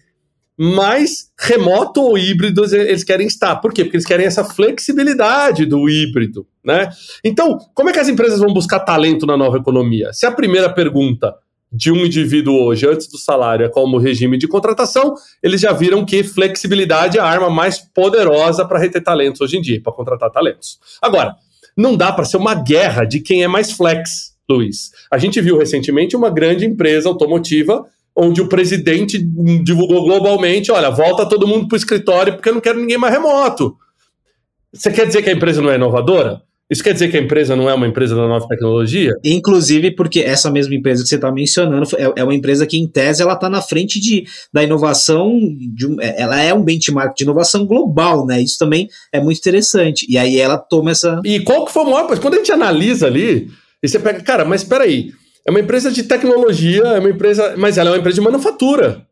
[SPEAKER 2] mais remoto ou híbrido eles querem estar. Por quê? Porque eles querem essa flexibilidade do híbrido, né? Então, como é que as empresas vão buscar talento na nova economia? Se a primeira pergunta de um indivíduo hoje, antes do salário, é como regime de contratação, eles já viram que flexibilidade é a arma mais poderosa para reter talentos hoje em dia, para contratar talentos. Agora, não dá para ser uma guerra de quem é mais flex, Luiz. A gente viu recentemente uma grande empresa automotiva onde o presidente divulgou globalmente: olha, volta todo mundo para o escritório porque eu não quero ninguém mais remoto. Você quer dizer que a empresa não é inovadora? Isso quer dizer que a empresa não é uma empresa da nova tecnologia?
[SPEAKER 1] Inclusive porque essa mesma empresa que você está mencionando é, é, uma empresa que, em tese, ela está na frente de, da inovação, de, é, ela é um benchmark de inovação global, né? Isso também é muito interessante. E aí ela toma essa.
[SPEAKER 2] E qual que foi o maior? Quando a gente analisa ali, e você pega, cara, mas espera aí, é uma empresa de tecnologia, é uma empresa, mas ela é uma empresa de manufatura.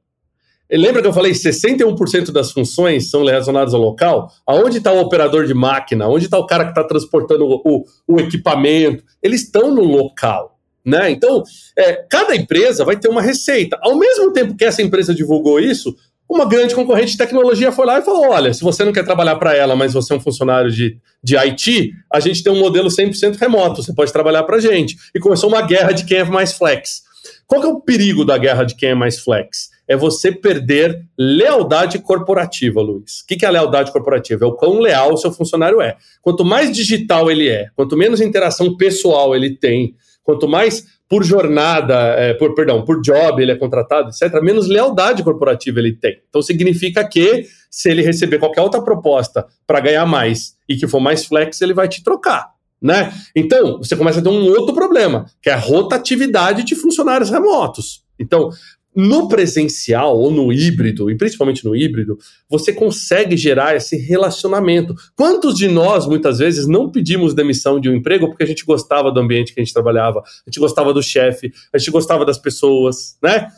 [SPEAKER 2] E lembra que eu falei 61% das funções são relacionadas ao local? Aonde está o operador de máquina? Onde está o cara que está transportando o, o, equipamento? Eles estão no local. Né? Então, é, cada empresa vai ter uma receita. Ao mesmo tempo que essa empresa divulgou isso, uma grande concorrente de tecnologia foi lá e falou: olha, se você não quer trabalhar para ela, mas você é um funcionário de, de IT, a gente tem um modelo 100% remoto, você pode trabalhar para a gente. E começou uma guerra de quem é mais flex. Qual é o perigo da guerra de quem é mais flex? É você perder lealdade corporativa, Luiz. O que, que é a lealdade corporativa? É o quão leal o seu funcionário é. Quanto mais digital ele é, quanto menos interação pessoal ele tem, quanto mais por jornada, é, por perdão, por job ele é contratado, etc., menos lealdade corporativa ele tem. Então significa que se ele receber qualquer outra proposta para ganhar mais e que for mais flex, ele vai te trocar. Né? Então, você começa a ter um outro problema, que é a rotatividade de funcionários remotos. Então, no presencial ou no híbrido, e principalmente no híbrido, você consegue gerar esse relacionamento. Quantos de nós, muitas vezes, não pedimos demissão de um emprego porque a gente gostava do ambiente que a gente trabalhava, a gente gostava do chefe, a gente gostava das pessoas, né?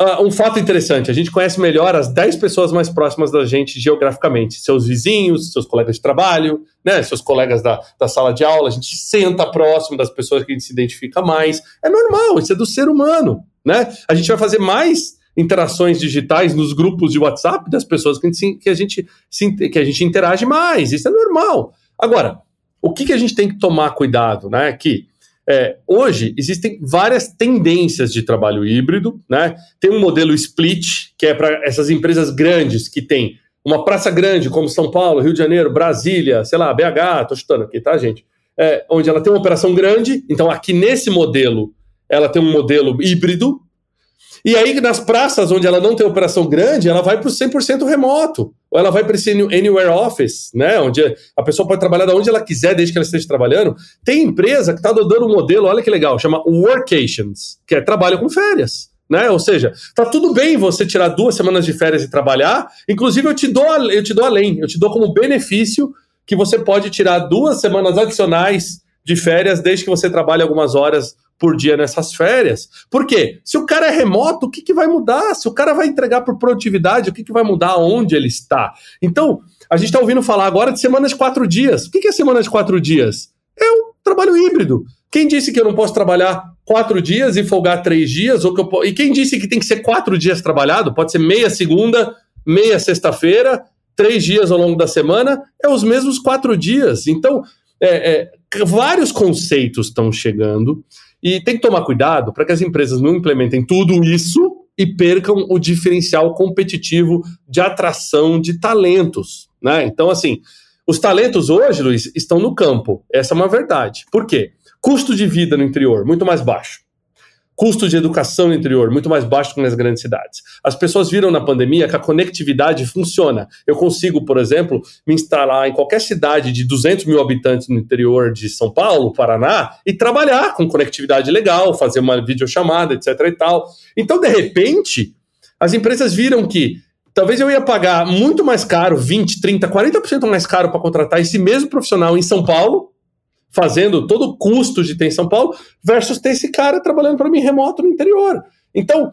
[SPEAKER 2] Uh, um fato interessante: a gente conhece melhor as 10 pessoas mais próximas da gente geograficamente, seus vizinhos, seus colegas de trabalho, né, seus colegas da, da sala de aula. A gente senta próximo das pessoas que a gente se identifica mais. É normal, isso é do ser humano. Né? A gente vai fazer mais interações digitais nos grupos de WhatsApp das pessoas que a gente, que a gente, que a gente interage mais. Isso é normal. Agora, o que, que a gente tem que tomar cuidado, né? Que é, hoje existem várias tendências de trabalho híbrido, né? Tem um modelo split, que é para essas empresas grandes que tem uma praça grande, como São Paulo, Rio de Janeiro, Brasília, sei lá, BH, tô chutando aqui, tá, gente? É, onde ela tem uma operação grande, então aqui nesse modelo ela tem um modelo híbrido. E aí, nas praças onde ela não tem operação grande, ela vai para o 100% remoto. Ou ela vai para esse Anywhere Office, né? Onde a pessoa pode trabalhar de onde ela quiser, desde que ela esteja trabalhando. Tem empresa que está adotando um modelo, olha que legal, chama Workations, que é trabalho com férias. Né? Ou seja, tá tudo bem você tirar duas semanas de férias e trabalhar. Inclusive, eu te dou, eu te dou além, eu te dou como benefício que você pode tirar duas semanas adicionais de férias desde que você trabalhe algumas horas por dia nessas férias. Por quê? Se o cara é remoto, o que, que vai mudar? Se o cara vai entregar por produtividade, o que, que vai mudar onde ele está? Então, a gente está ouvindo falar agora de semana de quatro dias. O que, que é semana de quatro dias? É um trabalho híbrido. Quem disse que eu não posso trabalhar quatro dias e folgar três dias? Ou que eu... E quem disse que tem que ser quatro dias trabalhado? Pode ser meia segunda, meia sexta-feira, três dias ao longo da semana, é os mesmos quatro dias. Então, é, é, vários conceitos estão chegando. E tem que tomar cuidado para que as empresas não implementem tudo isso e percam o diferencial competitivo de atração de talentos. Né? Então, assim, os talentos hoje, Luiz, estão no campo. Essa é uma verdade. Por quê? Custo de vida no interior, muito mais baixo custo de educação no interior muito mais baixo que nas grandes cidades. As pessoas viram na pandemia que a conectividade funciona. Eu consigo, por exemplo, me instalar em qualquer cidade de 200 mil habitantes no interior de São Paulo, Paraná, e trabalhar com conectividade legal, fazer uma videochamada, etc. e tal. Então, de repente, as empresas viram que talvez eu ia pagar muito mais caro, 20, 30, 40% mais caro para contratar esse mesmo profissional em São Paulo fazendo todo o custo de ter em São Paulo, versus ter esse cara trabalhando para mim remoto no interior. Então,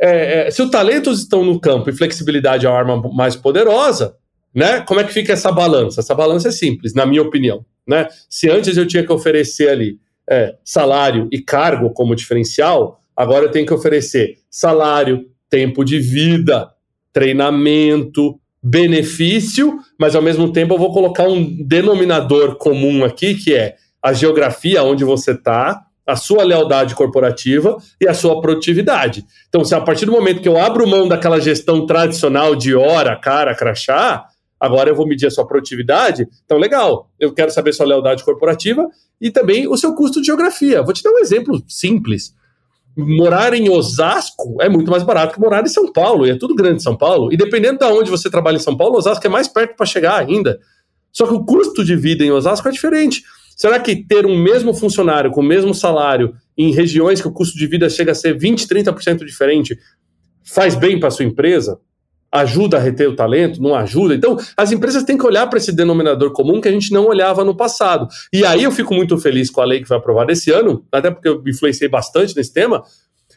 [SPEAKER 2] é, é, se os talentos estão no campo e flexibilidade é a arma mais poderosa, né? Como é que fica essa balança? Essa balança é simples, na minha opinião. Né? Se antes eu tinha que oferecer ali é, salário e cargo como diferencial, agora eu tenho que oferecer salário, tempo de vida, treinamento, benefício, mas ao mesmo tempo eu vou colocar um denominador comum aqui, que é a geografia onde você está, a sua lealdade corporativa e a sua produtividade. Então, se a partir do momento que eu abro mão daquela gestão tradicional de hora, cara, crachá, agora eu vou medir a sua produtividade, então legal, eu quero saber sua lealdade corporativa e também o seu custo de geografia. Vou te dar um exemplo simples morar em Osasco é muito mais barato que morar em São Paulo, e é tudo grande São Paulo. E dependendo de onde você trabalha em São Paulo, Osasco é mais perto para chegar ainda. Só que o custo de vida em Osasco é diferente. Será que ter um mesmo funcionário com o mesmo salário em regiões que o custo de vida chega a ser 20, 30% diferente faz bem para sua empresa? Ajuda a reter o talento, não ajuda. Então, as empresas têm que olhar para esse denominador comum que a gente não olhava no passado. E aí eu fico muito feliz com a lei que foi aprovada esse ano, até porque eu influenciei bastante nesse tema,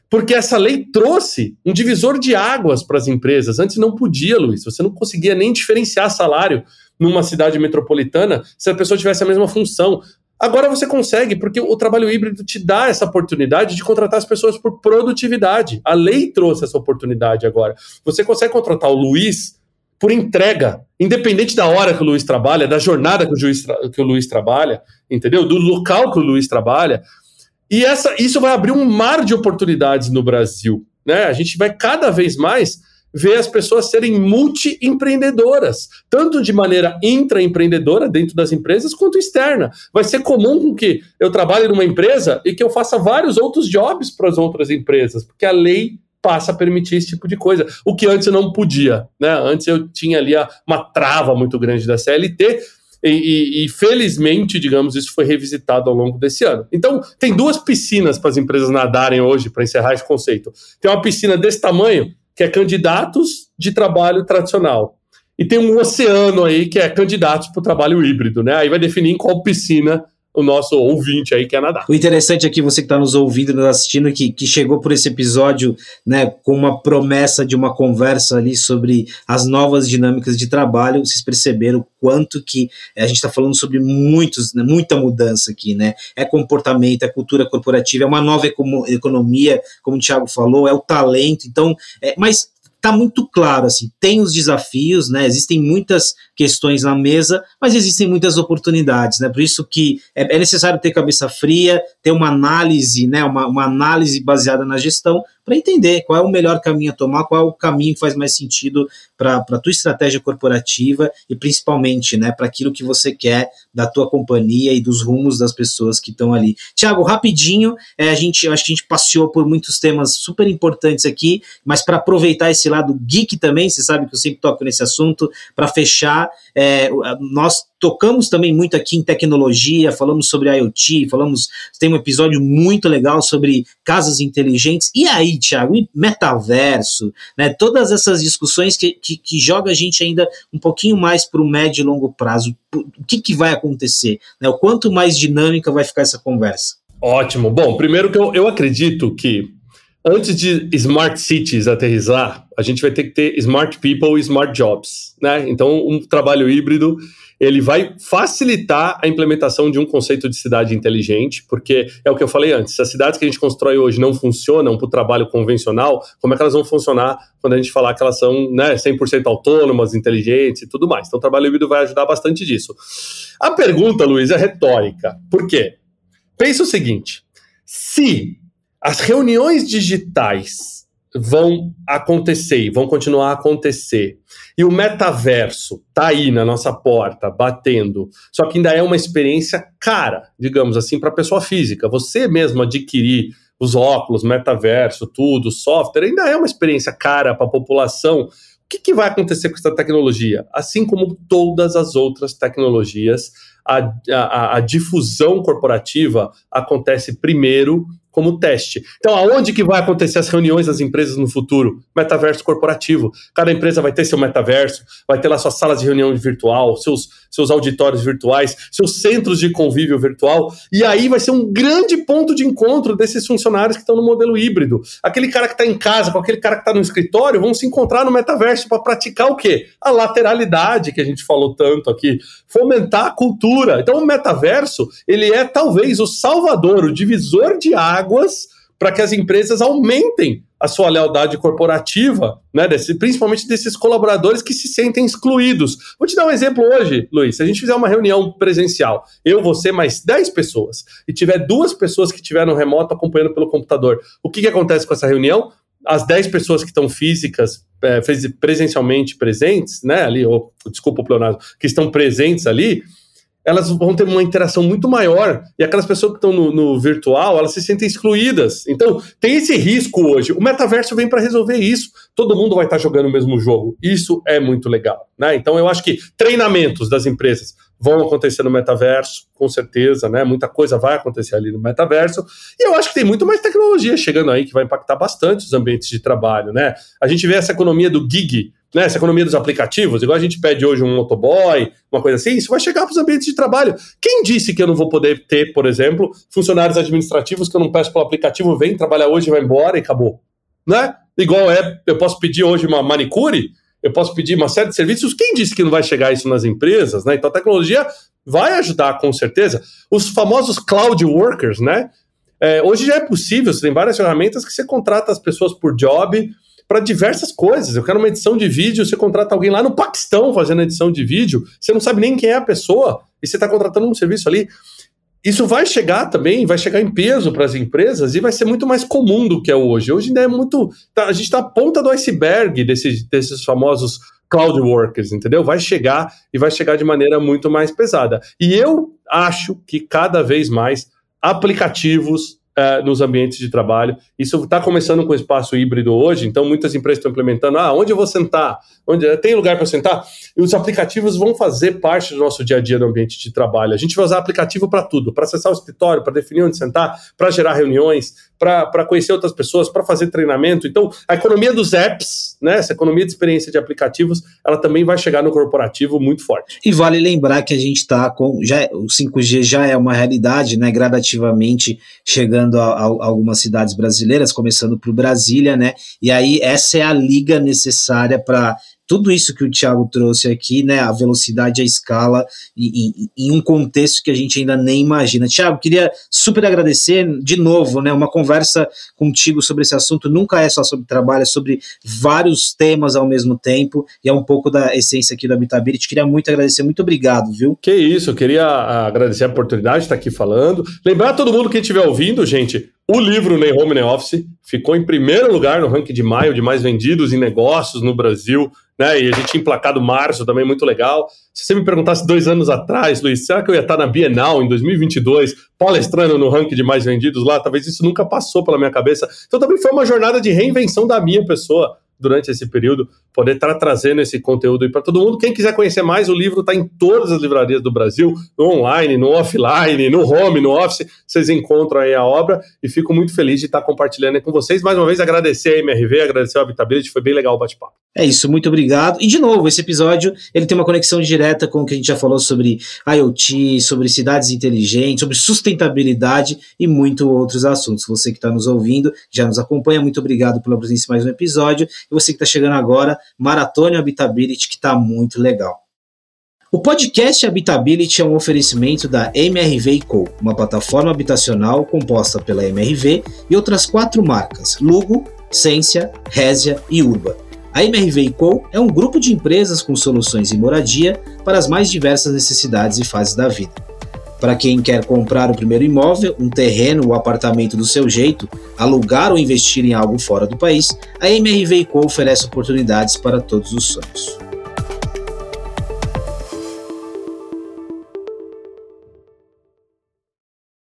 [SPEAKER 2] porque essa lei trouxe um divisor de águas para as empresas. Antes não podia, Luiz, você não conseguia nem diferenciar salário numa cidade metropolitana se a pessoa tivesse a mesma função. Agora você consegue, porque o trabalho híbrido te dá essa oportunidade de contratar as pessoas por produtividade. A lei trouxe essa oportunidade agora. Você consegue contratar o Luiz por entrega, independente da hora que o Luiz trabalha, da jornada que o, juiz que o Luiz trabalha, entendeu? Do local que o Luiz trabalha. E essa, isso vai abrir um mar de oportunidades no Brasil. Né? A gente vai cada vez mais ver as pessoas serem multi-empreendedoras, tanto de maneira intraempreendedora dentro das empresas, quanto externa. Vai ser comum que eu trabalhe numa empresa e que eu faça vários outros jobs para as outras empresas, porque a lei passa a permitir esse tipo de coisa, o que antes eu não podia. Né? Antes eu tinha ali uma trava muito grande da CLT, e, e, e, felizmente, digamos, isso foi revisitado ao longo desse ano. Então, tem duas piscinas para as empresas nadarem hoje, para encerrar esse conceito. Tem uma piscina desse tamanho, que é candidatos de trabalho tradicional. E tem um oceano aí que é candidatos para o trabalho híbrido, né? Aí vai definir em qual piscina o nosso ouvinte aí quer nadar.
[SPEAKER 1] O interessante aqui, você que está nos ouvindo, nos assistindo, que, que chegou por esse episódio né, com uma promessa de uma conversa ali sobre as novas dinâmicas de trabalho, vocês perceberam quanto que a gente está falando sobre muitos, né, muita mudança aqui, né? É comportamento, é cultura corporativa, é uma nova economia, como o Thiago falou, é o talento. Então, é, mas tá muito claro, assim, tem os desafios, né? Existem muitas questões na mesa, mas existem muitas oportunidades, né? Por isso que é, é necessário ter cabeça fria, ter uma análise, né? Uma, uma análise baseada na gestão para entender qual é o melhor caminho a tomar, qual é o caminho que faz mais sentido para a tua estratégia corporativa e principalmente, né? Para aquilo que você quer da tua companhia e dos rumos das pessoas que estão ali. Tiago, rapidinho, é, a gente, acho que a gente passeou por muitos temas super importantes aqui, mas para aproveitar esse lado geek também, você sabe que eu sempre toco nesse assunto, para fechar, é, nós tocamos também muito aqui em tecnologia, falamos sobre IoT, falamos, tem um episódio muito legal sobre casas inteligentes, e aí, Thiago, e metaverso, né, todas essas discussões que, que, que joga a gente ainda um pouquinho mais para o médio e longo prazo, o que, que vai acontecer, né, o quanto mais dinâmica vai ficar essa conversa?
[SPEAKER 2] Ótimo, bom, primeiro que eu, eu acredito que antes de smart cities aterrizar, a gente vai ter que ter smart people e smart jobs, né? Então, um trabalho híbrido ele vai facilitar a implementação de um conceito de cidade inteligente, porque é o que eu falei antes, se as cidades que a gente constrói hoje não funcionam para o trabalho convencional, como é que elas vão funcionar quando a gente falar que elas são né, 100% autônomas, inteligentes e tudo mais? Então, o trabalho híbrido vai ajudar bastante disso. A pergunta, Luiz, é retórica. Por quê? Pensa o seguinte: se as reuniões digitais vão acontecer e vão continuar a acontecer. E o metaverso tá aí na nossa porta, batendo. Só que ainda é uma experiência cara, digamos assim, para a pessoa física. Você mesmo adquirir os óculos, metaverso, tudo, software, ainda é uma experiência cara para a população. O que, que vai acontecer com essa tecnologia? Assim como todas as outras tecnologias, a, a, a difusão corporativa acontece primeiro como teste. Então, aonde que vai acontecer as reuniões das empresas no futuro? Metaverso corporativo. Cada empresa vai ter seu metaverso, vai ter lá suas salas de reunião virtual, seus, seus auditórios virtuais, seus centros de convívio virtual, e aí vai ser um grande ponto de encontro desses funcionários que estão no modelo híbrido. Aquele cara que está em casa com aquele cara que está no escritório vão se encontrar no metaverso para praticar o quê? A lateralidade que a gente falou tanto aqui, fomentar a cultura. Então, o metaverso, ele é talvez o salvador, o divisor de água águas para que as empresas aumentem a sua lealdade corporativa, né, desse, principalmente desses colaboradores que se sentem excluídos. Vou te dar um exemplo hoje, Luiz. Se a gente fizer uma reunião presencial, eu, você, mais 10 pessoas, e tiver duas pessoas que estiveram remoto acompanhando pelo computador, o que, que acontece com essa reunião? As 10 pessoas que estão físicas, é, presencialmente presentes, né, ali, ou, desculpa o pleonasmo, que estão presentes ali, elas vão ter uma interação muito maior e aquelas pessoas que estão no, no, virtual, elas se sentem excluídas. Então, tem esse risco hoje. O metaverso vem para resolver isso. Todo mundo vai estar tá jogando o mesmo jogo. Isso é muito legal, né? Então, eu acho que treinamentos das empresas vão acontecer no metaverso, com certeza, né? Muita coisa vai acontecer ali no metaverso. E eu acho que tem muito mais tecnologia chegando aí que vai impactar bastante os ambientes de trabalho, né? A gente vê essa economia do gig, né, essa economia dos aplicativos, igual a gente pede hoje um motoboy, uma coisa assim, isso vai chegar para os ambientes de trabalho. Quem disse que eu não vou poder ter, por exemplo, funcionários administrativos que eu não peço pelo aplicativo, vem trabalhar hoje, vai embora e acabou? Né? Igual é, eu posso pedir hoje uma manicure, eu posso pedir uma série de serviços. Quem disse que não vai chegar isso nas empresas, né? Então a tecnologia vai ajudar com certeza. Os famosos cloud workers, né? É, hoje já é possível, você tem várias ferramentas que você contrata as pessoas por job, para diversas coisas. Eu quero uma edição de vídeo, você contrata alguém lá no Paquistão fazendo edição de vídeo, você não sabe nem quem é a pessoa e você está contratando um serviço ali. Isso vai chegar também, vai chegar em peso para as empresas e vai ser muito mais comum do que é hoje. Hoje ainda é muito. Tá, a gente está à ponta do iceberg desses, desses famosos cloud workers, entendeu? Vai chegar e vai chegar de maneira muito mais pesada. E eu acho que cada vez mais aplicativos uh, nos ambientes de trabalho. Isso está começando com o espaço híbrido hoje, então muitas empresas estão implementando, ah, onde eu vou sentar? Onde tem lugar para sentar? E os aplicativos vão fazer parte do nosso dia a dia no ambiente de trabalho. A gente vai usar aplicativo para tudo, para acessar o escritório, para definir onde sentar, para gerar reuniões, para conhecer outras pessoas, para fazer treinamento. Então, a economia dos apps, né, essa economia de experiência de aplicativos, ela também vai chegar no corporativo muito forte.
[SPEAKER 1] E vale lembrar que a gente está com. Já, o 5G já é uma realidade, né, gradativamente chegando a, a, a algumas cidades brasileiras, começando por Brasília, né? E aí essa é a liga necessária para tudo isso que o Thiago trouxe aqui, né, a velocidade, a escala, em, em, um contexto que a gente ainda nem imagina. Thiago, queria super agradecer de novo, né, uma conversa contigo sobre esse assunto nunca é só sobre trabalho, é sobre vários temas ao mesmo tempo, e é um pouco da essência aqui do Habitability. Queria muito agradecer, muito obrigado, viu?
[SPEAKER 2] Que isso, eu queria agradecer a oportunidade de estar aqui falando. Lembrar todo mundo que estiver ouvindo, gente, o livro Nem Home Nem Office ficou em primeiro lugar no ranking de maio de mais vendidos em negócios no Brasil né? E a gente tinha emplacado março também, muito legal. Se você me perguntasse dois anos atrás, Luiz, será que eu ia estar na Bienal em 2022, palestrando no ranking de mais vendidos lá? Talvez isso nunca passou pela minha cabeça. Então também foi uma jornada de reinvenção da minha pessoa durante esse período poder estar trazendo esse conteúdo aí para todo mundo. Quem quiser conhecer mais, o livro está em todas as livrarias do Brasil, no online, no offline, no home, no office, vocês encontram aí a obra e fico muito feliz de estar compartilhando aí com vocês. Mais uma vez, agradecer a MRV, agradecer a Habitability, foi bem legal o bate-papo.
[SPEAKER 1] É isso, muito obrigado. E de novo, esse episódio ele tem uma conexão direta com o que a gente já falou sobre IoT, sobre cidades inteligentes, sobre sustentabilidade e muito outros assuntos. Você que está nos ouvindo, já nos acompanha, muito obrigado pela presença em mais um episódio. E você que está chegando agora, Maratona Habitability, que está muito legal. O podcast Habitability é um oferecimento da MRV Co., uma plataforma habitacional composta pela MRV e outras quatro marcas: Lugo, Sensia, Résia e Urba. A MRV Co. é um grupo de empresas com soluções em moradia para as mais diversas necessidades e fases da vida. Para quem quer comprar o primeiro imóvel, um terreno ou apartamento do seu jeito, alugar ou investir em algo fora do país, a MRV Co. oferece oportunidades para todos os sonhos.